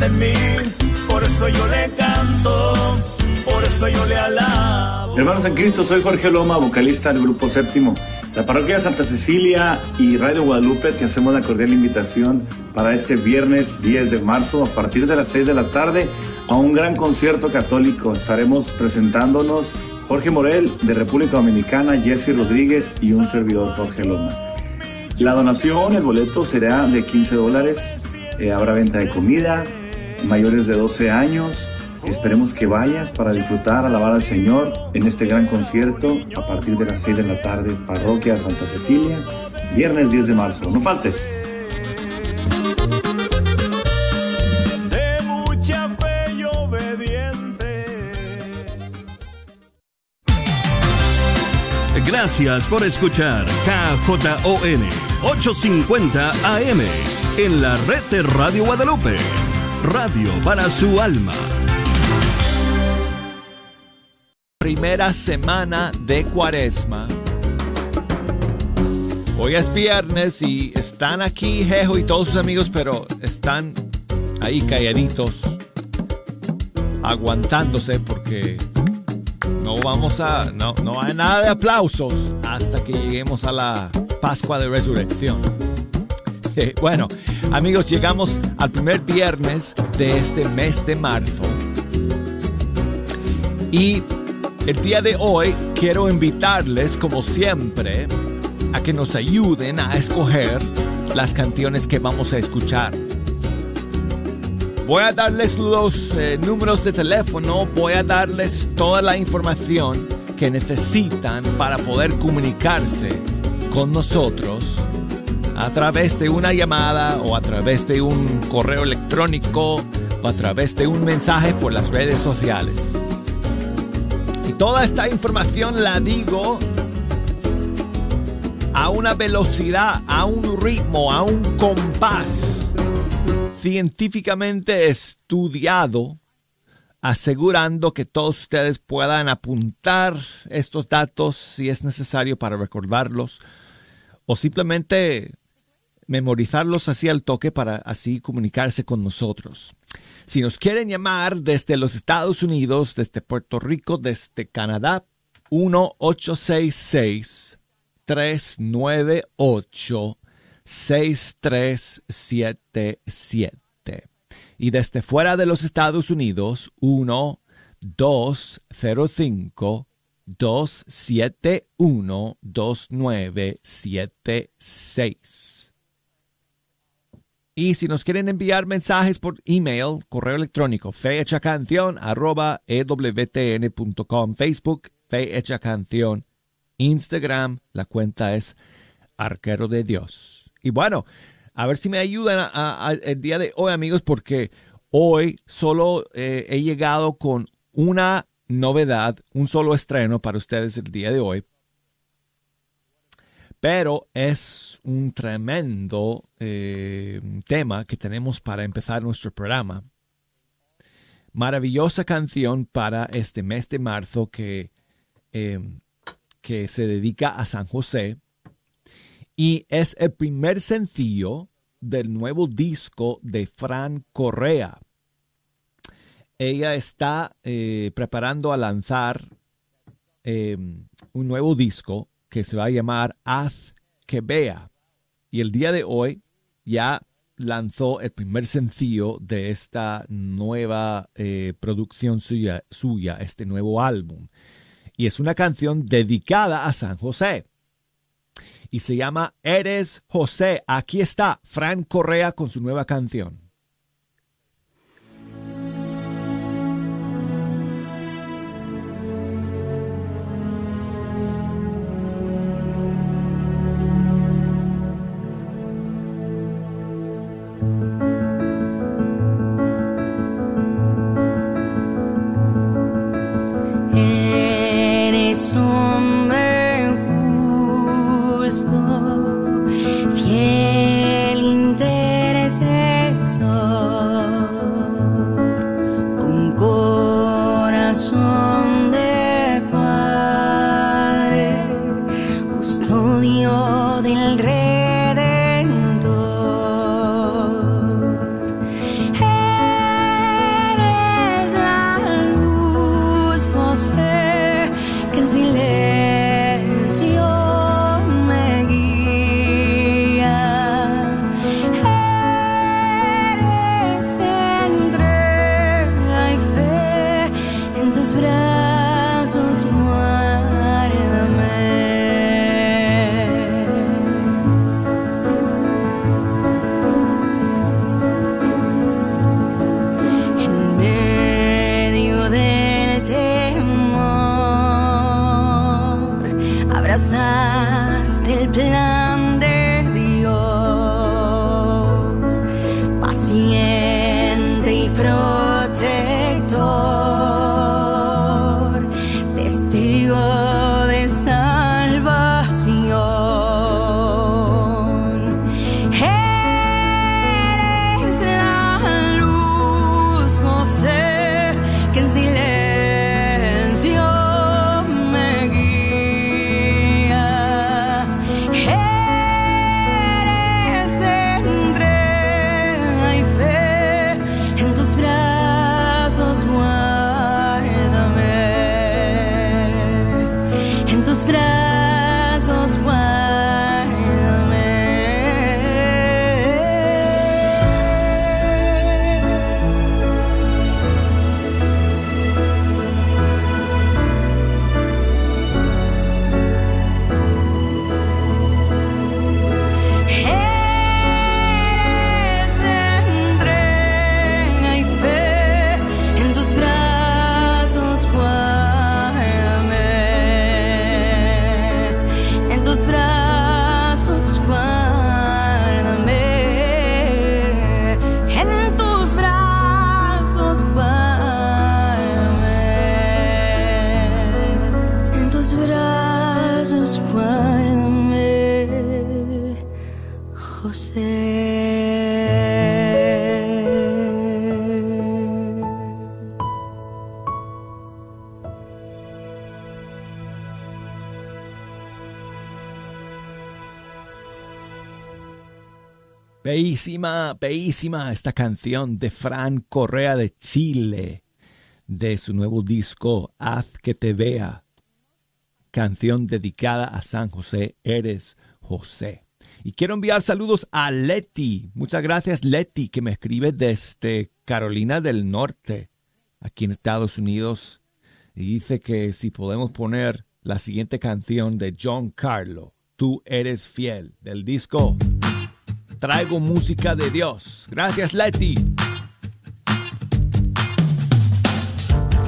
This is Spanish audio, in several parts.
en mí, por eso yo le canto, por eso yo le alabo. Hermanos en Cristo, soy Jorge Loma, vocalista del Grupo Séptimo. La parroquia de Santa Cecilia y Radio Guadalupe te hacemos la cordial invitación para este viernes 10 de marzo a partir de las 6 de la tarde a un gran concierto católico. Estaremos presentándonos Jorge Morel de República Dominicana, Jesse Rodríguez y un servidor Jorge Loma. La donación, el boleto será de 15 dólares. Eh, habrá venta de comida, mayores de 12 años. Esperemos que vayas para disfrutar, alabar al Señor en este gran concierto a partir de las 6 de la tarde, Parroquia Santa Cecilia, viernes 10 de marzo. No faltes. De mucha fe y obediente. Gracias por escuchar KJON 850 AM en la red de Radio Guadalupe. Radio para su alma. Primera semana de cuaresma. Hoy es viernes y están aquí Jejo y todos sus amigos, pero están ahí calladitos, aguantándose porque no vamos a, no, no hay nada de aplausos hasta que lleguemos a la Pascua de Resurrección. Bueno, amigos, llegamos al primer viernes de este mes de marzo. Y el día de hoy quiero invitarles, como siempre, a que nos ayuden a escoger las canciones que vamos a escuchar. Voy a darles los eh, números de teléfono, voy a darles toda la información que necesitan para poder comunicarse con nosotros a través de una llamada o a través de un correo electrónico o a través de un mensaje por las redes sociales. Y toda esta información la digo a una velocidad, a un ritmo, a un compás científicamente estudiado, asegurando que todos ustedes puedan apuntar estos datos si es necesario para recordarlos o simplemente memorizarlos así al toque para así comunicarse con nosotros. Si nos quieren llamar desde los Estados Unidos, desde Puerto Rico, desde Canadá, 1-866-398 6377. Y desde fuera de los Estados Unidos, 1 205 271 2976. Y si nos quieren enviar mensajes por email, correo electrónico, fehechacanción arroba ewtn.com, Facebook, Fehecha Canción, Instagram, la cuenta es Arquero de Dios. Y bueno, a ver si me ayudan a- a- el día de hoy, amigos, porque hoy solo eh, he llegado con una novedad, un solo estreno para ustedes el día de hoy. Pero es un tremendo eh, tema que tenemos para empezar nuestro programa. Maravillosa canción para este mes de marzo que, eh, que se dedica a San José y es el primer sencillo del nuevo disco de Fran Correa. Ella está eh, preparando a lanzar eh, un nuevo disco que se va a llamar Haz que vea. Y el día de hoy ya lanzó el primer sencillo de esta nueva eh, producción suya, suya, este nuevo álbum. Y es una canción dedicada a San José y se llama Eres José. Aquí está Fran Correa con su nueva canción. cosas del plan de Dios. Paciencia. Bellísima, bellísima esta canción de Fran Correa de Chile, de su nuevo disco Haz que te vea, canción dedicada a San José, eres José. Y quiero enviar saludos a Leti. Muchas gracias Leti, que me escribe desde Carolina del Norte, aquí en Estados Unidos. Y dice que si podemos poner la siguiente canción de John Carlo, Tú eres fiel, del disco Traigo música de Dios. Gracias Leti.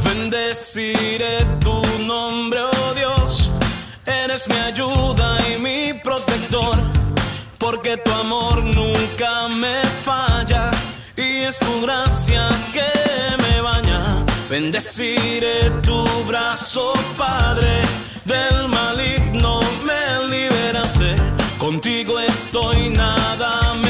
Bendeciré tu nombre, oh Dios, eres mi ayuda y mi protector, porque tu amor nunca me falla y es tu gracia que me baña. Bendeciré tu brazo, Padre, del maligno contigo estoy nada me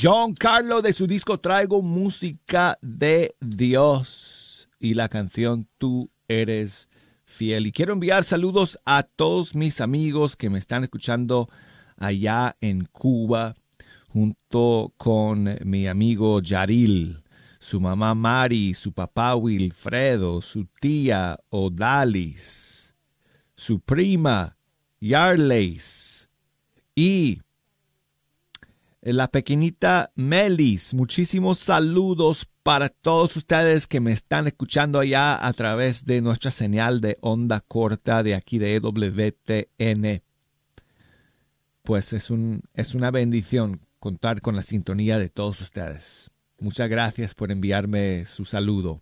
John Carlo de su disco Traigo Música de Dios y la canción Tú eres fiel. Y quiero enviar saludos a todos mis amigos que me están escuchando allá en Cuba, junto con mi amigo Yaril, su mamá Mari, su papá Wilfredo, su tía Odalis, su prima Yarleys y la pequeñita Melis. Muchísimos saludos para todos ustedes que me están escuchando allá a través de nuestra señal de onda corta de aquí de EWTN. Pues es, un, es una bendición contar con la sintonía de todos ustedes. Muchas gracias por enviarme su saludo.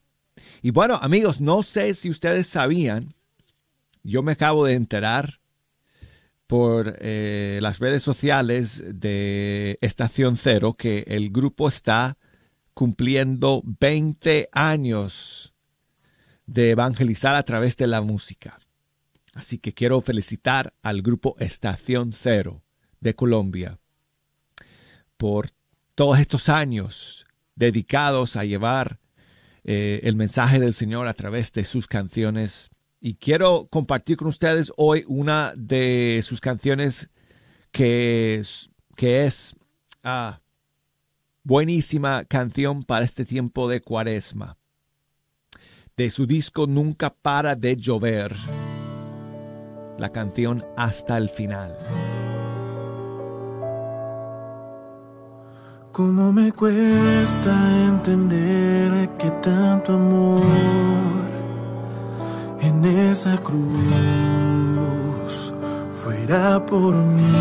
Y bueno, amigos, no sé si ustedes sabían, yo me acabo de enterar por eh, las redes sociales de Estación Cero que el grupo está cumpliendo 20 años de evangelizar a través de la música. Así que quiero felicitar al grupo Estación Cero de Colombia por todos estos años dedicados a llevar eh, el mensaje del Señor a través de sus canciones. Y quiero compartir con ustedes hoy una de sus canciones que es, que es ah, buenísima canción para este tiempo de cuaresma. De su disco Nunca para de llover. La canción Hasta el final. Cómo me cuesta entender que tanto amor esa cruz fuera por mí.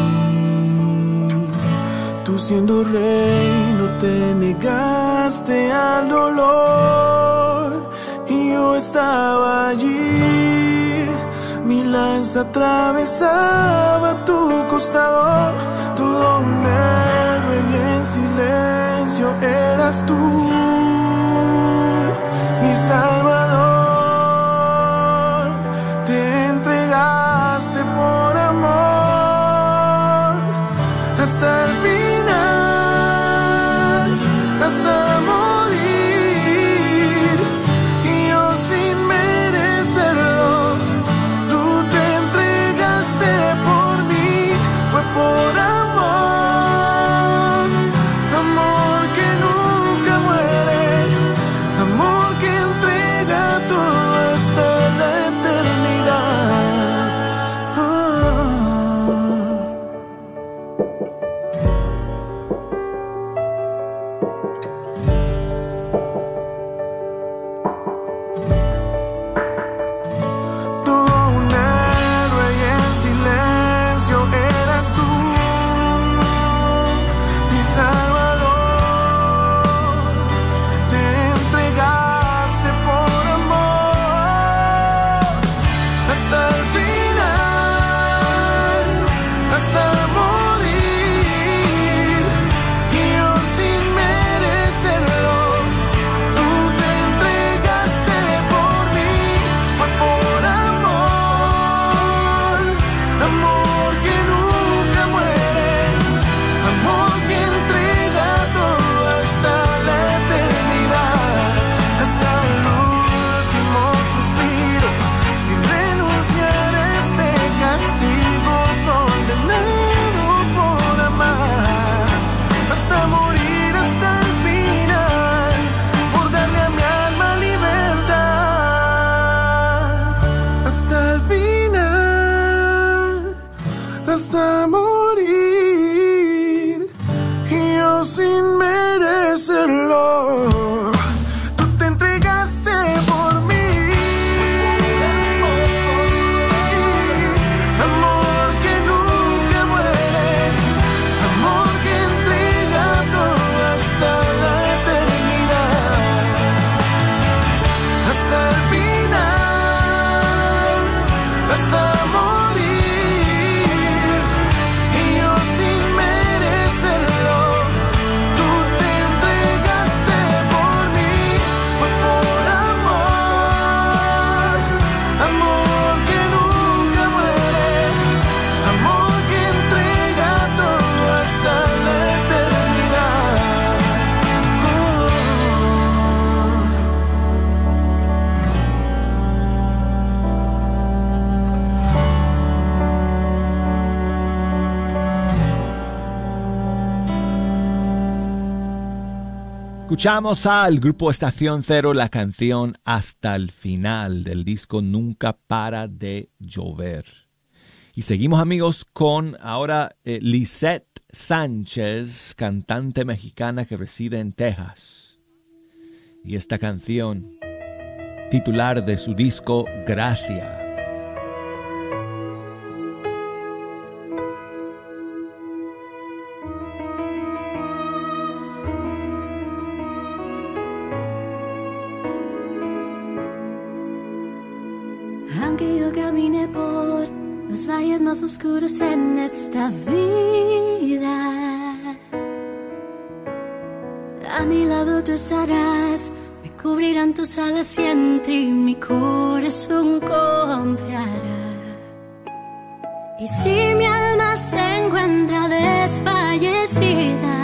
Tú siendo rey no te negaste al dolor y yo estaba allí. Mi lanza atravesaba tu costado, tu héroe y en silencio eras tú, mi salvador. Escuchamos al grupo Estación Cero la canción Hasta el final del disco Nunca para de llover. Y seguimos amigos con ahora eh, Lisette Sánchez, cantante mexicana que reside en Texas. Y esta canción, titular de su disco Gracia. En esta vida, a mi lado tú estarás, me cubrirán tus alas y en ti mi corazón confiará. Y si mi alma se encuentra desfallecida,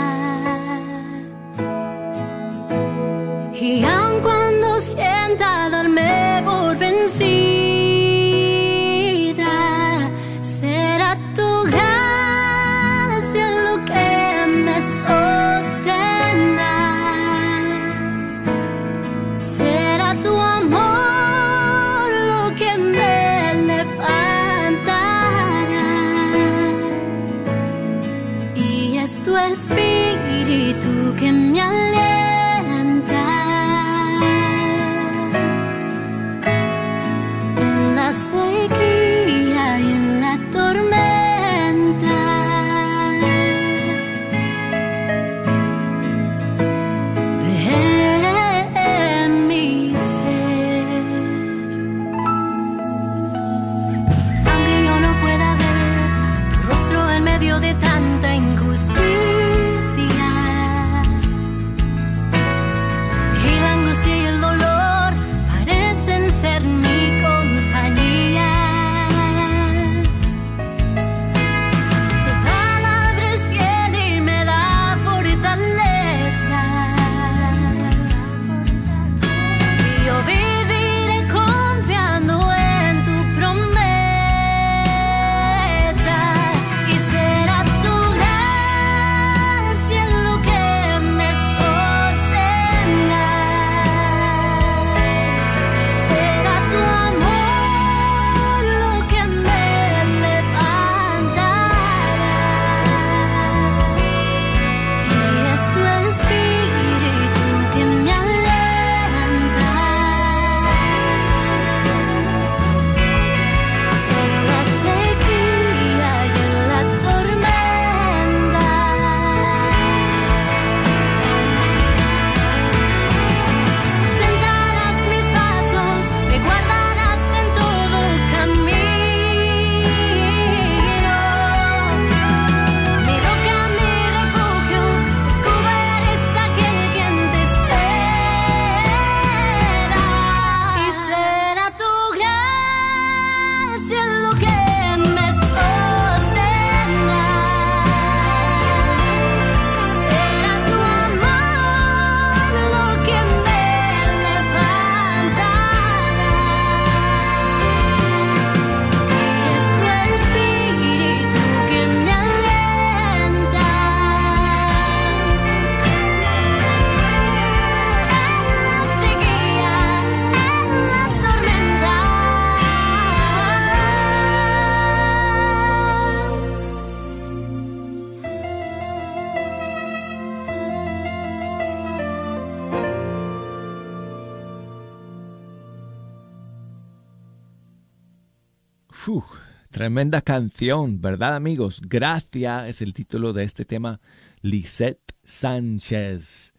Tremenda canción, ¿verdad amigos? Gracia es el título de este tema. Lisette Sánchez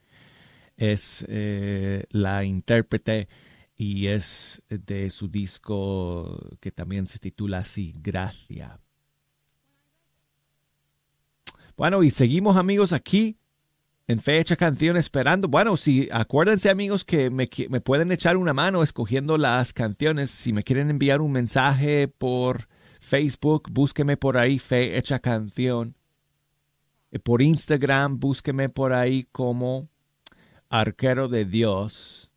es eh, la intérprete y es de su disco que también se titula así, Gracia. Bueno, y seguimos amigos aquí en Fecha Canción esperando. Bueno, si acuérdense amigos que me, me pueden echar una mano escogiendo las canciones. Si me quieren enviar un mensaje por Facebook, búsqueme por ahí Fe Hecha Canción. Eh, Por Instagram, búsqueme por ahí como Arquero de Dios.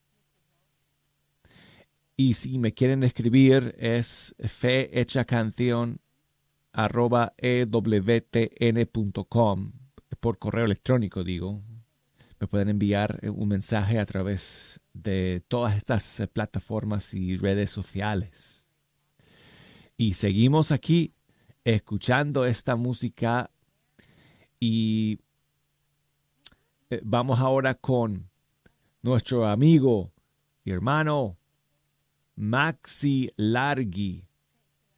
Y si me quieren escribir es Fe Hecha Canción arroba ewtn.com por correo electrónico digo me pueden enviar eh, un mensaje a través de todas estas eh, plataformas y redes sociales y seguimos aquí escuchando esta música y eh, vamos ahora con nuestro amigo y hermano Maxi Largi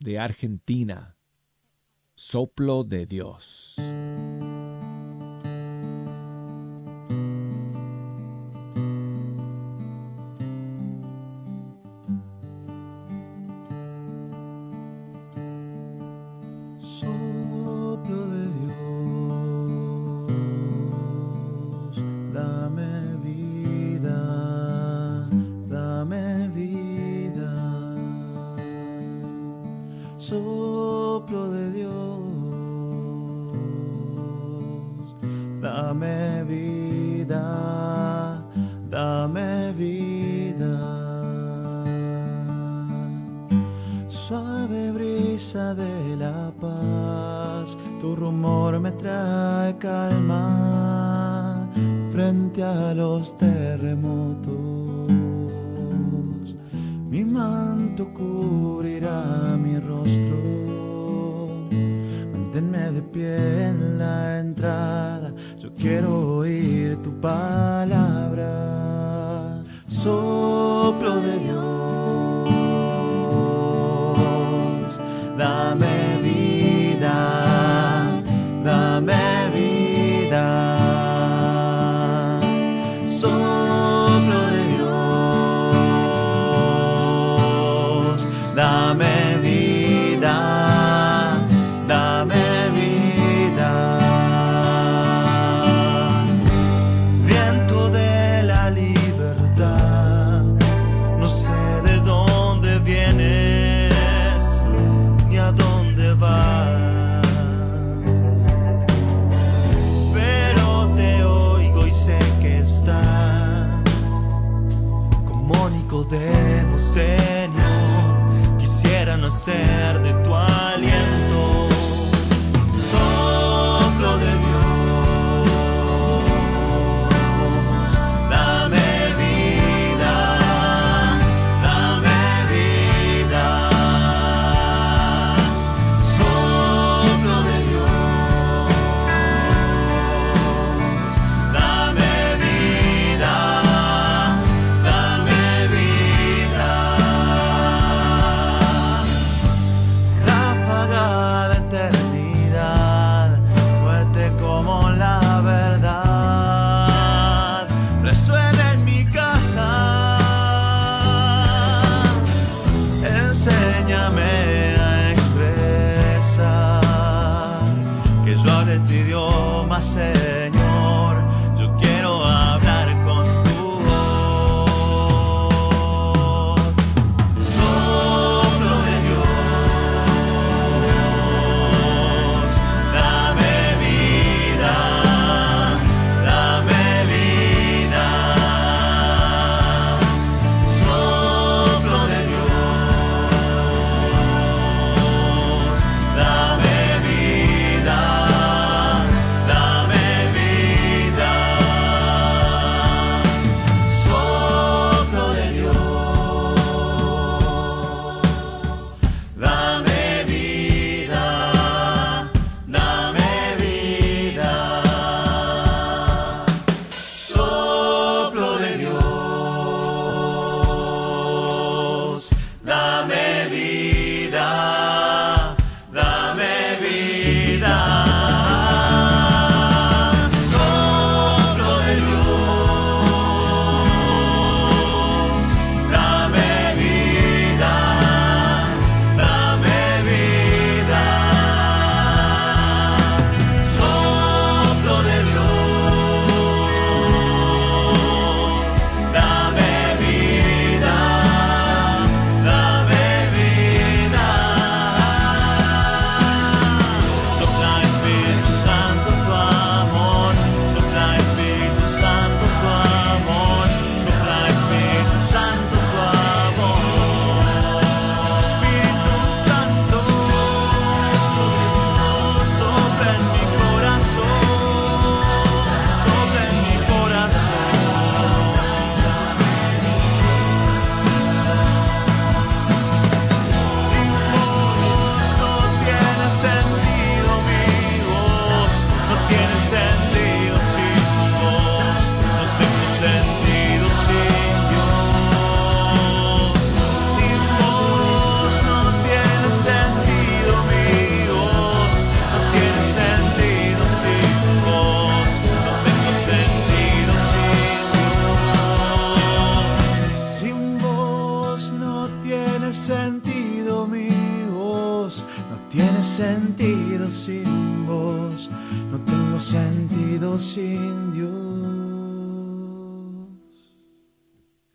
de Argentina Soplo de Dios. Dame vida, dame vida. Suave brisa de la paz, tu rumor me trae calma frente a los terremotos. Mi manto cubrirá mi rostro. Manténme de pie en la entrada Quiero oír tu palabra, soplo de Dios.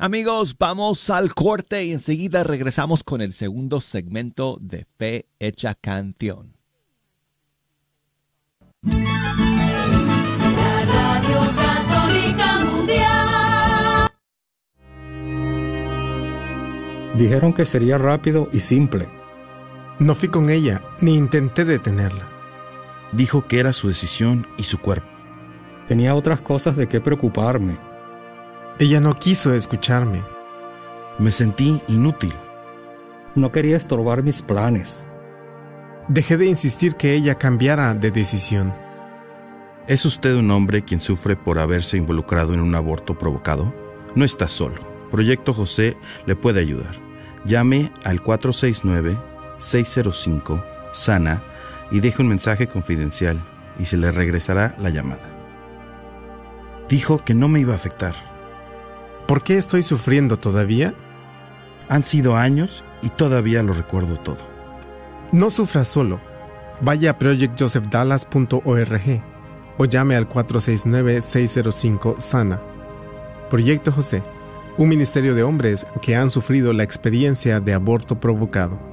Amigos, vamos al corte y enseguida regresamos con el segundo segmento de Fe Hecha Canción. La Radio Católica Mundial. Dijeron que sería rápido y simple. No fui con ella, ni intenté detenerla. Dijo que era su decisión y su cuerpo. Tenía otras cosas de qué preocuparme ella no quiso escucharme. Me sentí inútil. No quería estorbar mis planes. Dejé de insistir que ella cambiara de decisión. ¿Es usted un hombre quien sufre por haberse involucrado en un aborto provocado? No está solo. Proyecto José le puede ayudar. Llame al 469-605-SANA y deje un mensaje confidencial y se le regresará la llamada. Dijo que no me iba a afectar. ¿Por qué estoy sufriendo todavía? Han sido años y todavía lo recuerdo todo. No sufra solo. Vaya a projectjosephdallas.org o llame al 469-605-SANA. Proyecto José, un ministerio de hombres que han sufrido la experiencia de aborto provocado.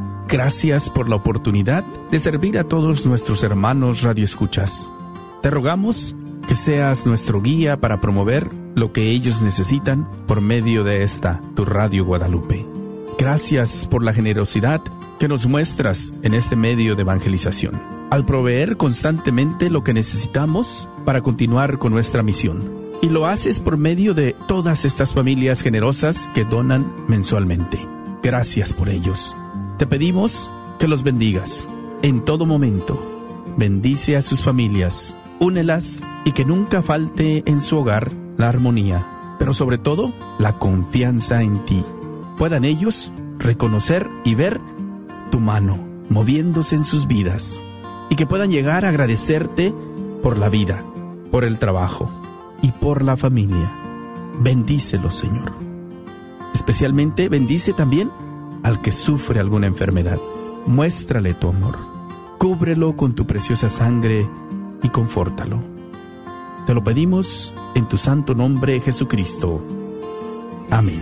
gracias por la oportunidad de servir a todos nuestros hermanos radioescuchas. Te rogamos que seas nuestro guía para promover lo que ellos necesitan por medio de esta, tu Radio Guadalupe. Gracias por la generosidad que nos muestras en este medio de evangelización, al proveer constantemente lo que necesitamos para continuar con nuestra misión. Y lo haces por medio de todas estas familias generosas que donan mensualmente. Gracias por ellos. Te pedimos que los bendigas en todo momento. Bendice a sus familias, únelas y que nunca falte en su hogar la armonía, pero sobre todo la confianza en ti. Puedan ellos reconocer y ver tu mano moviéndose en sus vidas y que puedan llegar a agradecerte por la vida, por el trabajo y por la familia. Bendícelo, Señor. Especialmente bendice también al que sufre alguna enfermedad. Muéstrale tu amor. Cúbrelo con tu preciosa sangre y confórtalo. Te lo pedimos en tu santo nombre, Jesucristo. Amén.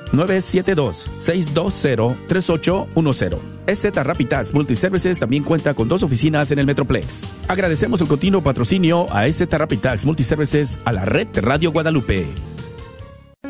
972-620-3810. EZ Rapitas Multiservices también cuenta con dos oficinas en el Metroplex. Agradecemos el continuo patrocinio a EZ Rapitas Multiservices a la red Radio Guadalupe.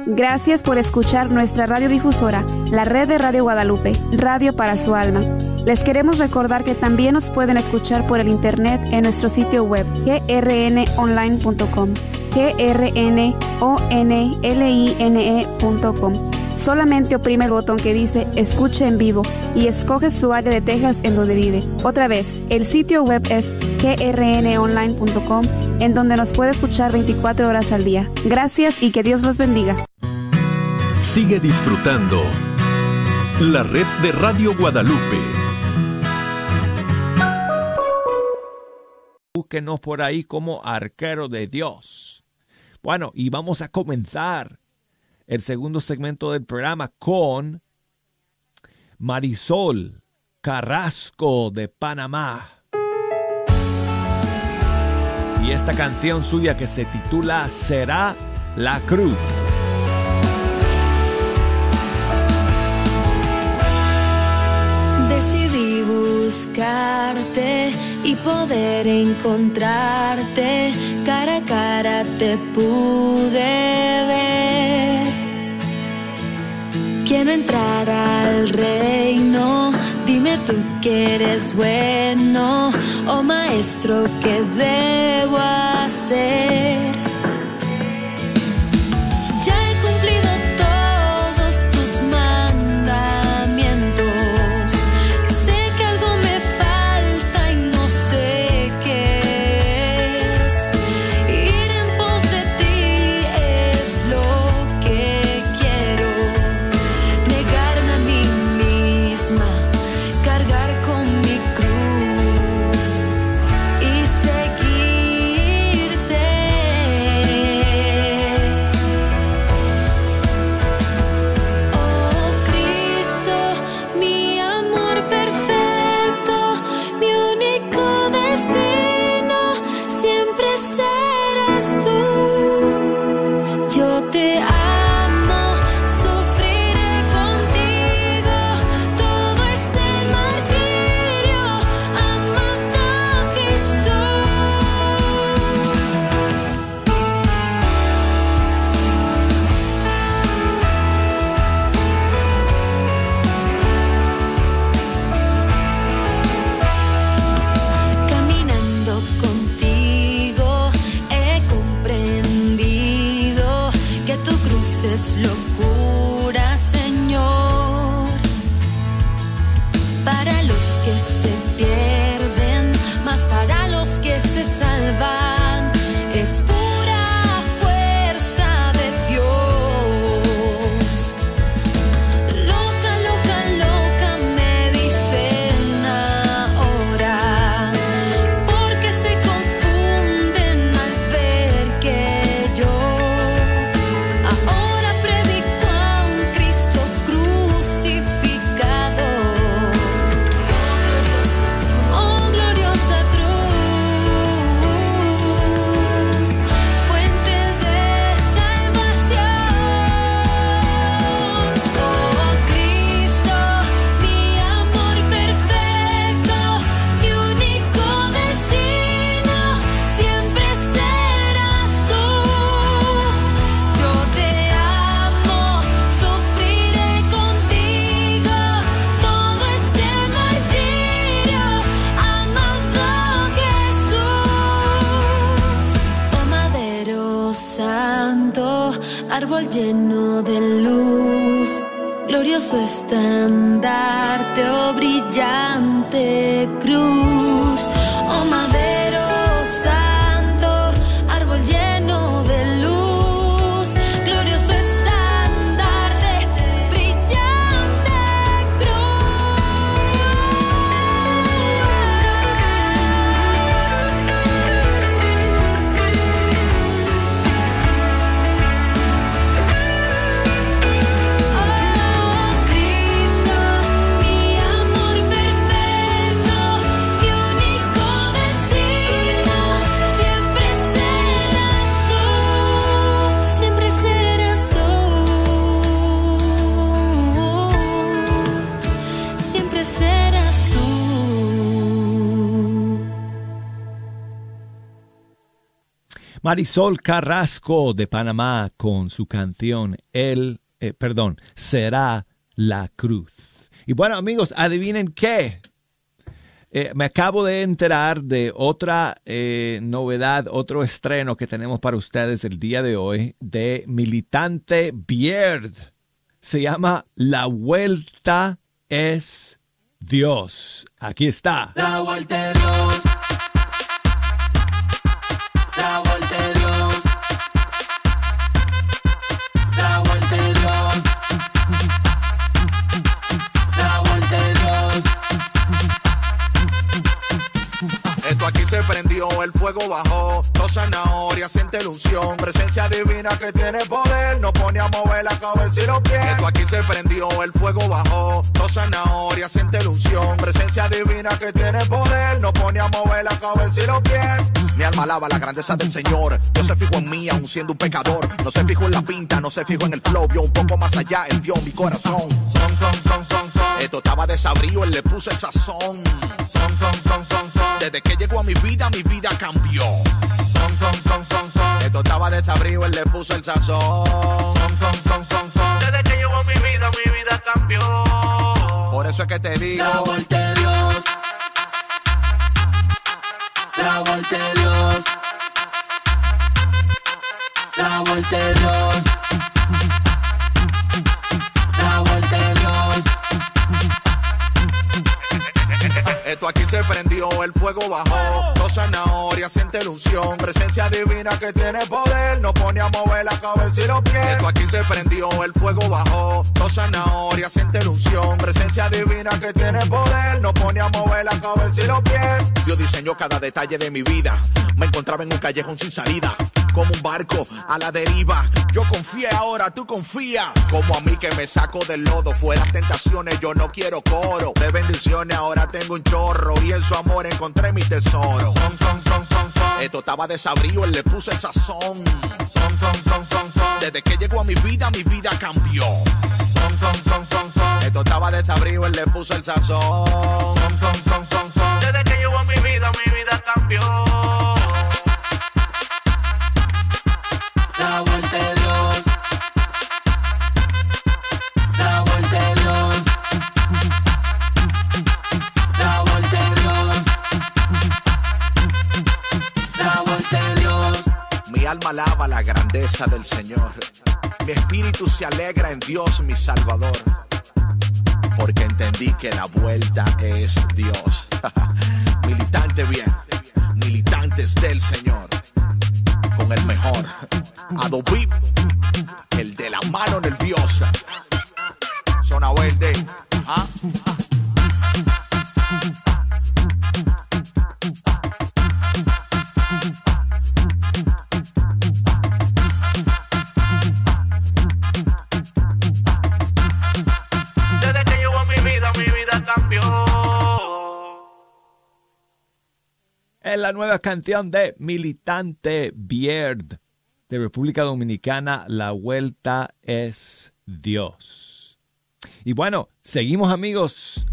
Gracias por escuchar nuestra radiodifusora, la red de Radio Guadalupe, Radio para su alma. Les queremos recordar que también nos pueden escuchar por el internet en nuestro sitio web grnonline.com grnonline.com. Solamente oprime el botón que dice Escuche en vivo y escoge su área de Texas en donde vive. Otra vez, el sitio web es grnonline.com en donde nos puede escuchar 24 horas al día. Gracias y que Dios los bendiga. Sigue disfrutando la red de Radio Guadalupe. Búsquenos por ahí como arquero de Dios. Bueno, y vamos a comenzar el segundo segmento del programa con Marisol Carrasco de Panamá. Y esta canción suya que se titula Será la Cruz. Decidí buscarte y poder encontrarte, cara a cara te pude ver. Quiero entrar al reino, dime tú que eres bueno, oh maestro, ¿qué debo hacer? Árbol lleno de luz, glorioso estandarte, oh brillante cruz. Oh madero Marisol Carrasco de Panamá con su canción El, eh, perdón, será la cruz. Y bueno amigos, adivinen qué. Eh, me acabo de enterar de otra eh, novedad, otro estreno que tenemos para ustedes el día de hoy de Militante Beard. Se llama La Vuelta es Dios. Aquí está. La vuelta de Dios. El fuego bajó, dos zanahorias siente la unción, presencia divina que tiene poder, nos pone a mover la cabeza y los pies. Esto aquí se prendió, el fuego bajó, dos zanahorias siente la unción, presencia divina que tiene poder, nos pone a mover la cabeza y los pies. Alma alaba la grandeza del Señor. Dios se fijó en mí, aún siendo un pecador. No se fijó en la pinta, no se fijó en el flow. Vio un poco más allá, él vio mi corazón. Son, son, son, son, son. Esto estaba desabrido, él le puso el sazón. Son, son, son, son, son. Desde que llegó a mi vida, mi vida cambió. Son, son, son, son, son. Esto estaba desabrido, él le puso el sazón. Son, son, son, son, son. Desde que llegó a mi vida, mi vida cambió. Por eso es que te digo. La vuelta Dios. La vuelta Dios. La Dios. Esto aquí se prendió, el fuego bajó. Dos zanahorias, siente la unción. Presencia divina que tiene poder. No pone a mover la cabeza y los pies. Esto aquí se prendió, el fuego bajó. Dos zanahorias, siente la unción. Presencia divina que tiene poder. No pone a mover la cabeza y los pies. Dios diseñó cada detalle de mi vida. Me encontraba en un callejón sin salida. Como un barco a la deriva. Yo confié ahora, tú confía. Como a mí que me saco del lodo. Fuera tentaciones, yo no quiero coro. De bendiciones ahora tengo un chorro. Y en su amor encontré mi tesoro. Son, son, son, son, son. Esto estaba desabrido, él le puso el sazón. Son, son, son, son, son. Desde que llegó a mi vida, mi vida cambió. Son, son, son, son, son. Esto estaba desabrido, él le puso el sazón. Son, son, son, son, son. Desde que llegó a mi vida, mi vida cambió. Mi alma alaba la grandeza del Señor. Mi espíritu se alegra en Dios, mi Salvador. Porque entendí que la vuelta es Dios. Militante bien, militantes del Señor. Con el mejor. Adobe, el de la mano nerviosa. Zona verde. ¿ah? Es la nueva canción de Militante Bierd de República Dominicana, La Vuelta es Dios. Y bueno, seguimos amigos.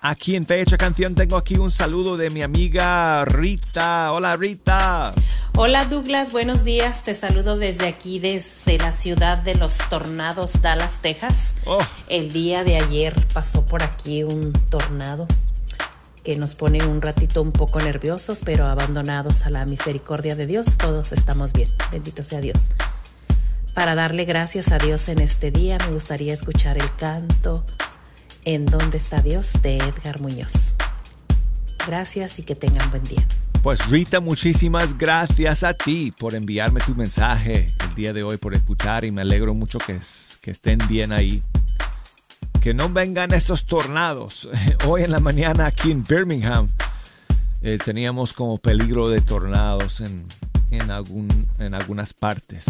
Aquí en Fecha Canción tengo aquí un saludo de mi amiga Rita. Hola Rita. Hola Douglas, buenos días. Te saludo desde aquí, desde la ciudad de los tornados, Dallas, Texas. Oh. El día de ayer pasó por aquí un tornado que nos pone un ratito un poco nerviosos, pero abandonados a la misericordia de Dios, todos estamos bien. Bendito sea Dios. Para darle gracias a Dios en este día, me gustaría escuchar el canto En dónde está Dios de Edgar Muñoz. Gracias y que tengan buen día. Pues Rita, muchísimas gracias a ti por enviarme tu mensaje el día de hoy, por escuchar y me alegro mucho que, que estén bien ahí. Que no vengan esos tornados. Hoy en la mañana aquí en Birmingham eh, teníamos como peligro de tornados en, en, algún, en algunas partes,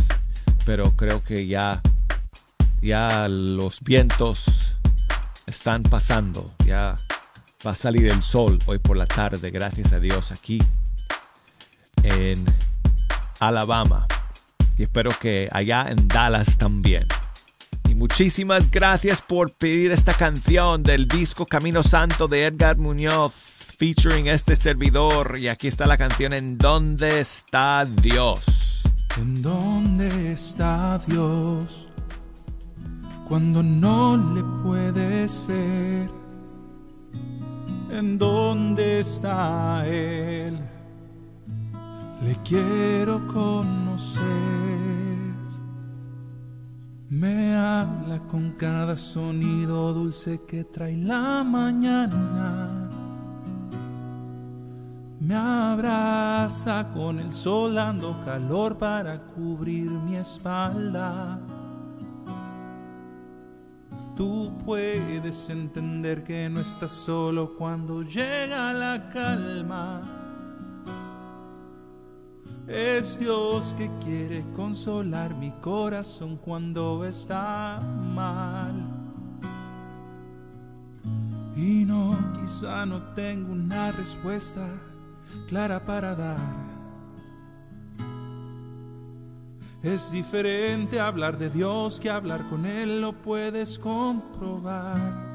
pero creo que ya, ya los vientos están pasando, ya va a salir el sol hoy por la tarde, gracias a Dios, aquí en Alabama. Y espero que allá en Dallas también. Muchísimas gracias por pedir esta canción del disco Camino Santo de Edgar Muñoz, featuring este servidor. Y aquí está la canción En dónde está Dios. ¿En dónde está Dios cuando no le puedes ver? ¿En dónde está Él? Le quiero conocer. Me habla con cada sonido dulce que trae la mañana. Me abraza con el sol dando calor para cubrir mi espalda. Tú puedes entender que no estás solo cuando llega la calma. Es Dios que quiere consolar mi corazón cuando está mal. Y no, quizá no tengo una respuesta clara para dar. Es diferente hablar de Dios que hablar con Él, lo puedes comprobar.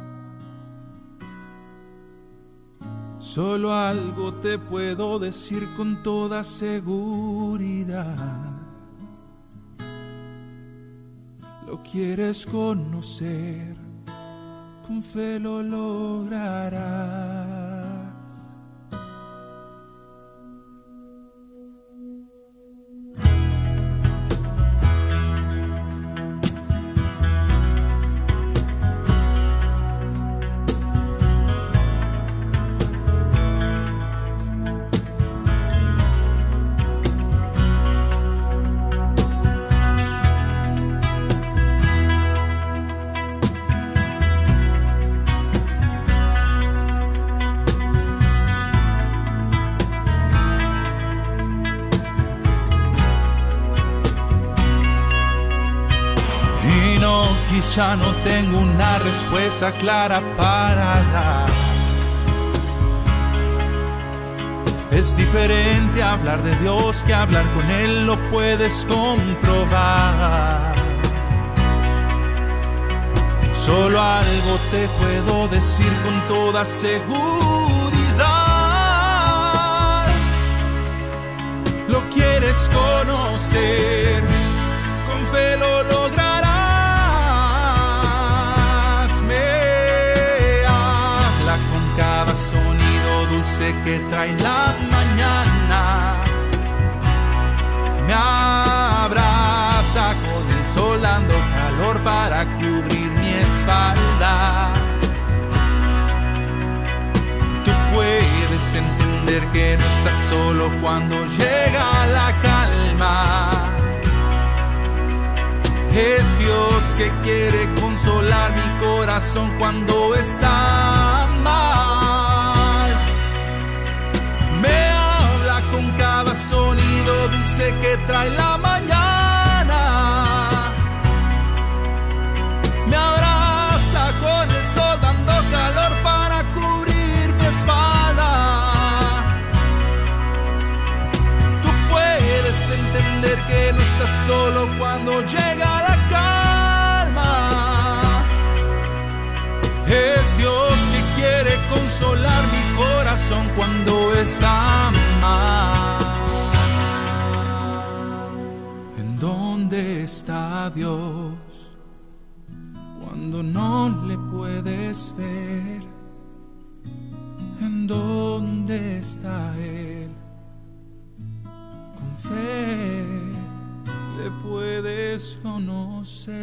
Solo algo te puedo decir con toda seguridad. Lo quieres conocer, con fe lo lograrás. Quizá no tengo una respuesta clara para dar. Es diferente hablar de Dios que hablar con Él, lo puedes comprobar. Solo algo te puedo decir con toda seguridad. Lo quieres conocer, con fe lo dulce que trae la mañana. Me abraza con el sol dando calor para cubrir mi espalda. Tú puedes entender que no estás solo cuando llega la calma. Es Dios que quiere consolar mi corazón cuando está mal. Cada sonido dulce que trae la mañana. Me abraza con el sol dando calor para cubrir mi espalda. Tú puedes entender que no estás solo cuando llega la calma. Es Dios que quiere consolar mi corazón cuando está Dios cuando no le puedes ver? ¿En dónde está Él? Con fe le puedes conocer.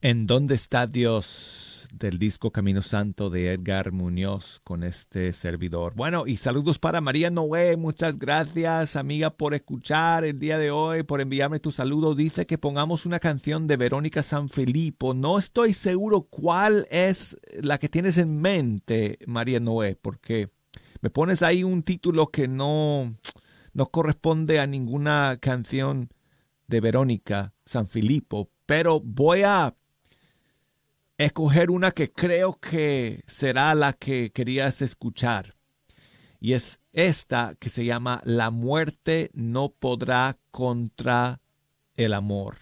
¿En dónde está Dios? Del disco Camino Santo de Edgar Muñoz con este servidor. Bueno, y saludos para María Noé. Muchas gracias, amiga, por escuchar el día de hoy, por enviarme tu saludo. Dice que pongamos una canción de Verónica Sanfilippo. No estoy seguro cuál es la que tienes en mente, María Noé, porque me pones ahí un título que no, no corresponde a ninguna canción de Verónica Sanfilippo, pero voy a escoger una que creo que será la que querías escuchar. Y es esta que se llama La muerte no podrá contra el amor.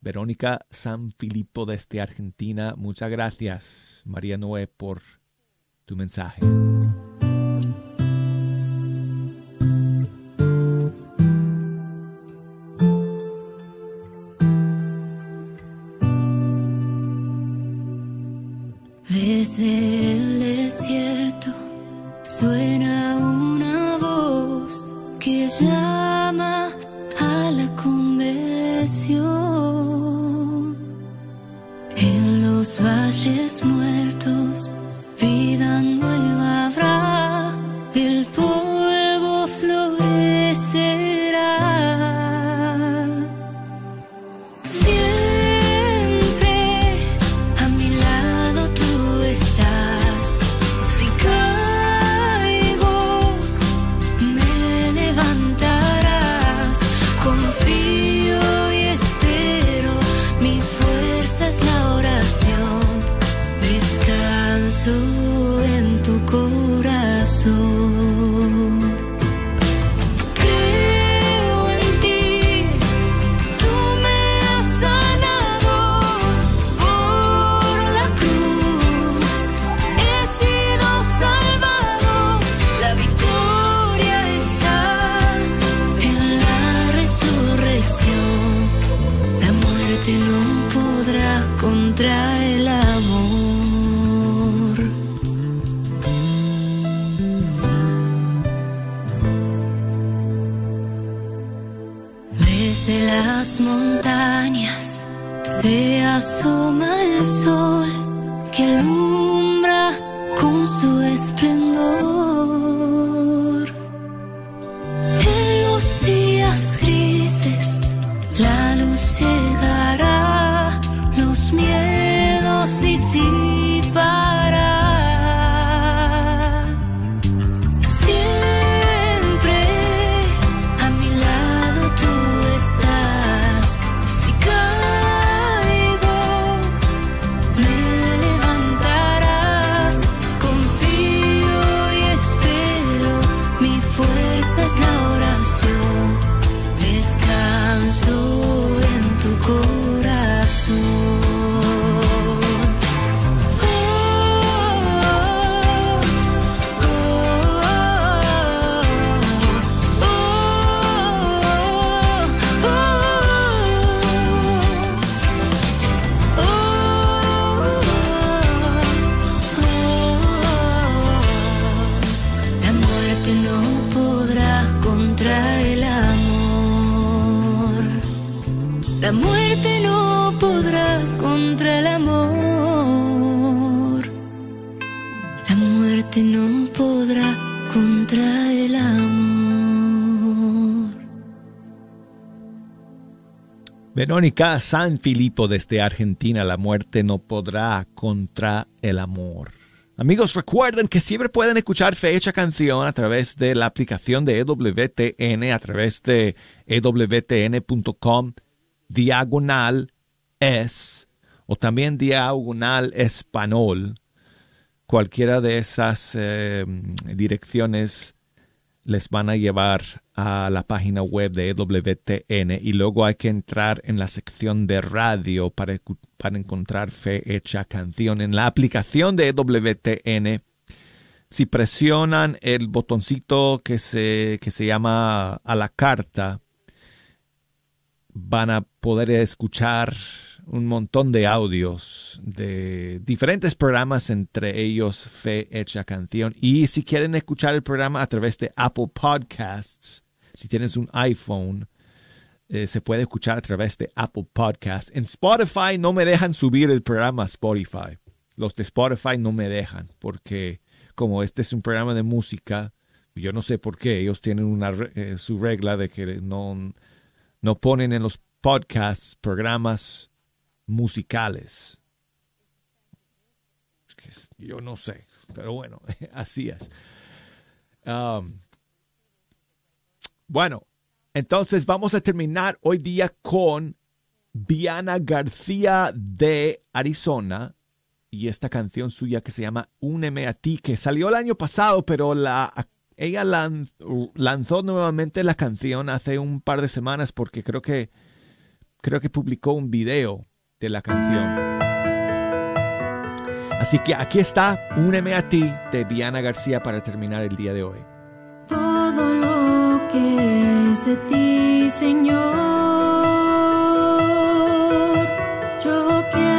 Verónica Sanfilippo desde Argentina. Muchas gracias, María Noé, por tu mensaje. Desde el Verónica San Filipo desde Argentina, la muerte no podrá contra el amor. Amigos, recuerden que siempre pueden escuchar Fecha Canción a través de la aplicación de EWTN, a través de ewtn.com, diagonal es, o también diagonal español. Cualquiera de esas eh, direcciones les van a llevar a la página web de EWTN y luego hay que entrar en la sección de radio para, para encontrar Fe Hecha Canción. En la aplicación de EWTN, si presionan el botoncito que se, que se llama a la carta, van a poder escuchar un montón de audios de diferentes programas, entre ellos Fe Hecha Canción. Y si quieren escuchar el programa a través de Apple Podcasts, si tienes un iPhone, eh, se puede escuchar a través de Apple Podcasts. En Spotify no me dejan subir el programa Spotify. Los de Spotify no me dejan porque como este es un programa de música, yo no sé por qué ellos tienen una eh, su regla de que no, no ponen en los podcasts programas musicales. Yo no sé, pero bueno, así es. Um, bueno, entonces vamos a terminar hoy día con Viana García de Arizona y esta canción suya que se llama Úneme a ti, que salió el año pasado, pero la, ella lan- lanzó nuevamente la canción hace un par de semanas porque creo que, creo que publicó un video de la canción. Así que aquí está Úneme a ti de Viana García para terminar el día de hoy. todo lo que es de ti, Señor. Yo quiero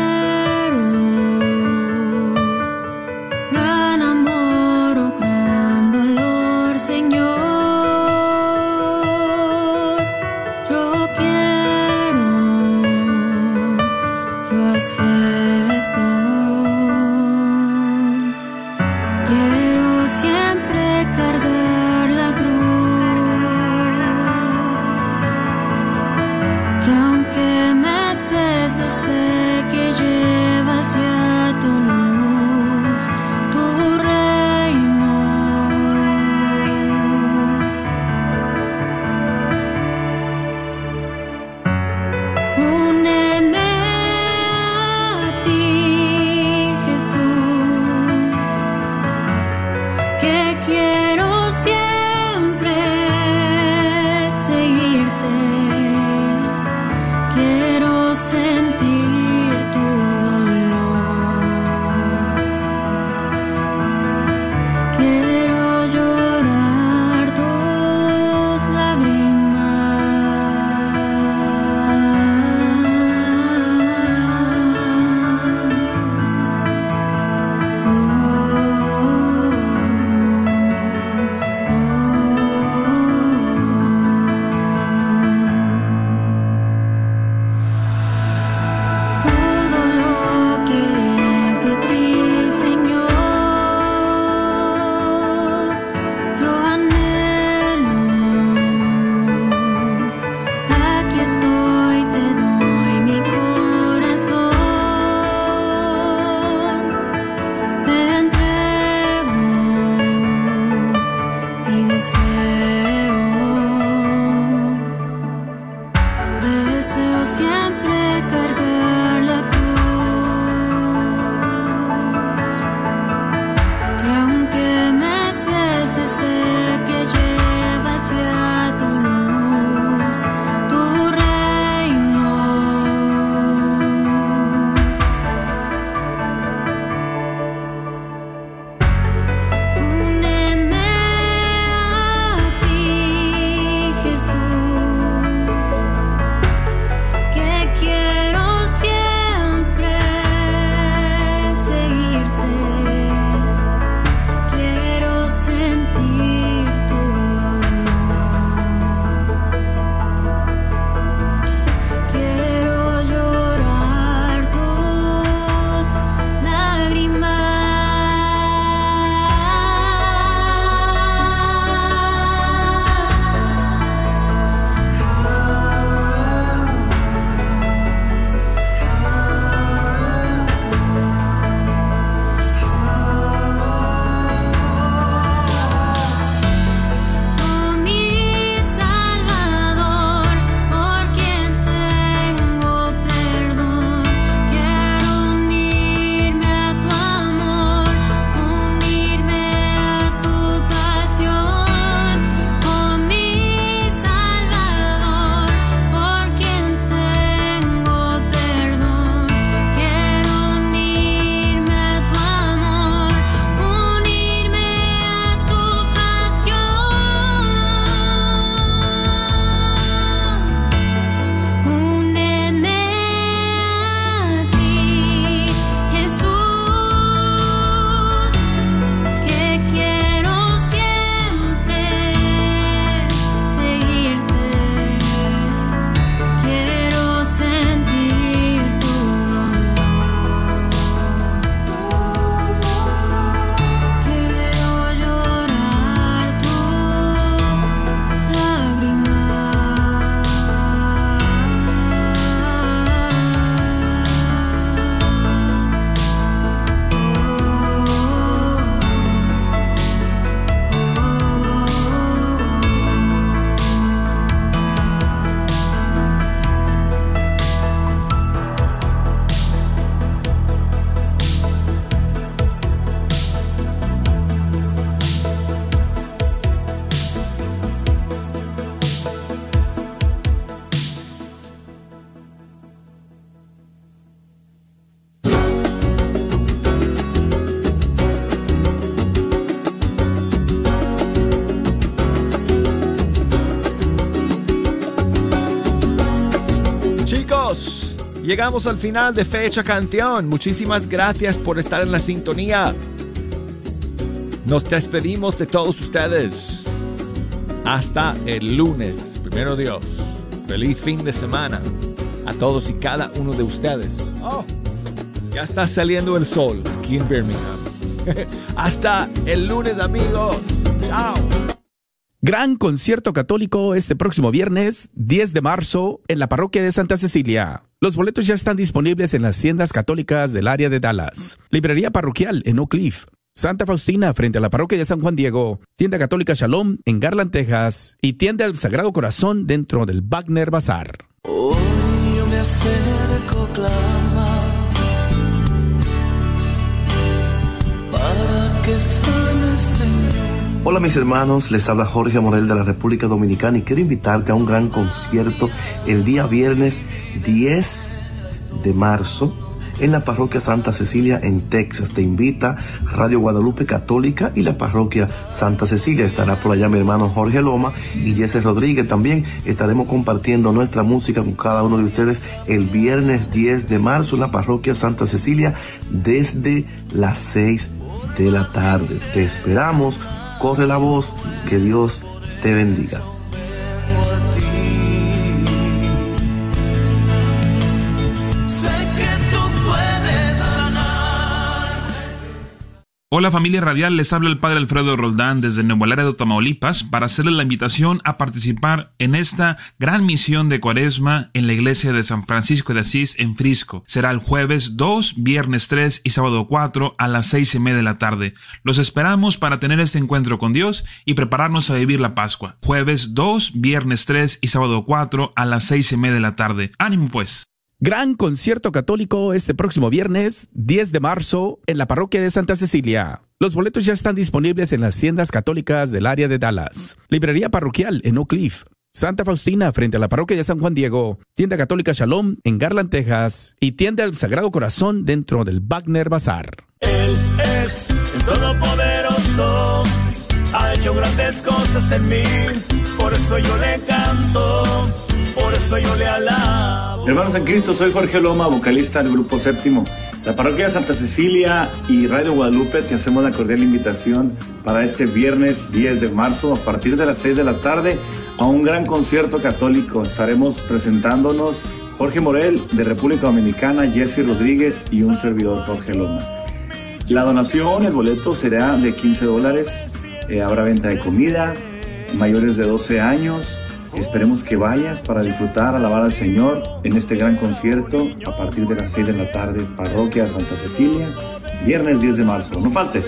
Llegamos al final de Fecha Canción. Muchísimas gracias por estar en la sintonía. Nos despedimos de todos ustedes. Hasta el lunes. Primero Dios. Feliz fin de semana a todos y cada uno de ustedes. Oh, ya está saliendo el sol aquí en Birmingham. Hasta el lunes, amigos. Chao. Gran concierto católico este próximo viernes 10 de marzo en la parroquia de Santa Cecilia. Los boletos ya están disponibles en las tiendas católicas del área de Dallas. Librería parroquial en Oak Cliff. Santa Faustina frente a la parroquia de San Juan Diego, tienda católica Shalom en Garland, Texas y tienda del Sagrado Corazón dentro del Wagner Bazar. Hoy yo me acerco, clama. Hola mis hermanos, les habla Jorge Morel de la República Dominicana y quiero invitarte a un gran concierto el día viernes 10 de marzo en la parroquia Santa Cecilia en Texas. Te invita Radio Guadalupe Católica y la parroquia Santa Cecilia. Estará por allá mi hermano Jorge Loma y Jesse Rodríguez. También estaremos compartiendo nuestra música con cada uno de ustedes el viernes 10 de marzo en la parroquia Santa Cecilia desde las 6 de la tarde. Te esperamos. Corre la voz. Que Dios te bendiga. Hola familia radial, les habla el padre Alfredo Roldán desde Nuevo Laredo, Tamaulipas, para hacerles la invitación a participar en esta gran misión de cuaresma en la iglesia de San Francisco de Asís en Frisco. Será el jueves 2, viernes 3 y sábado 4 a las 6 y media de la tarde. Los esperamos para tener este encuentro con Dios y prepararnos a vivir la Pascua. Jueves 2, viernes 3 y sábado 4 a las 6 y media de la tarde. Ánimo pues. Gran concierto católico este próximo viernes 10 de marzo en la parroquia de Santa Cecilia. Los boletos ya están disponibles en las tiendas católicas del área de Dallas. Librería parroquial en Oak Cliff. Santa Faustina frente a la parroquia de San Juan Diego, tienda católica Shalom en Garland, Texas y tienda del Sagrado Corazón dentro del Wagner Bazar. Él es el Todopoderoso, ha hecho grandes cosas en mí, por eso yo le canto, por eso yo le alabo. Hermanos en Cristo, soy Jorge Loma, vocalista del Grupo Séptimo. La parroquia de Santa Cecilia y Radio Guadalupe te hacemos la cordial invitación para este viernes 10 de marzo a partir de las 6 de la tarde a un gran concierto católico. Estaremos presentándonos Jorge Morel de República Dominicana, Jesse Rodríguez y un servidor Jorge Loma. La donación, el boleto será de 15 dólares eh, habrá venta de comida, mayores de 12 años. Esperemos que vayas para disfrutar, alabar al Señor en este gran concierto a partir de las 6 de la tarde, Parroquia Santa Cecilia, viernes 10 de marzo. No faltes.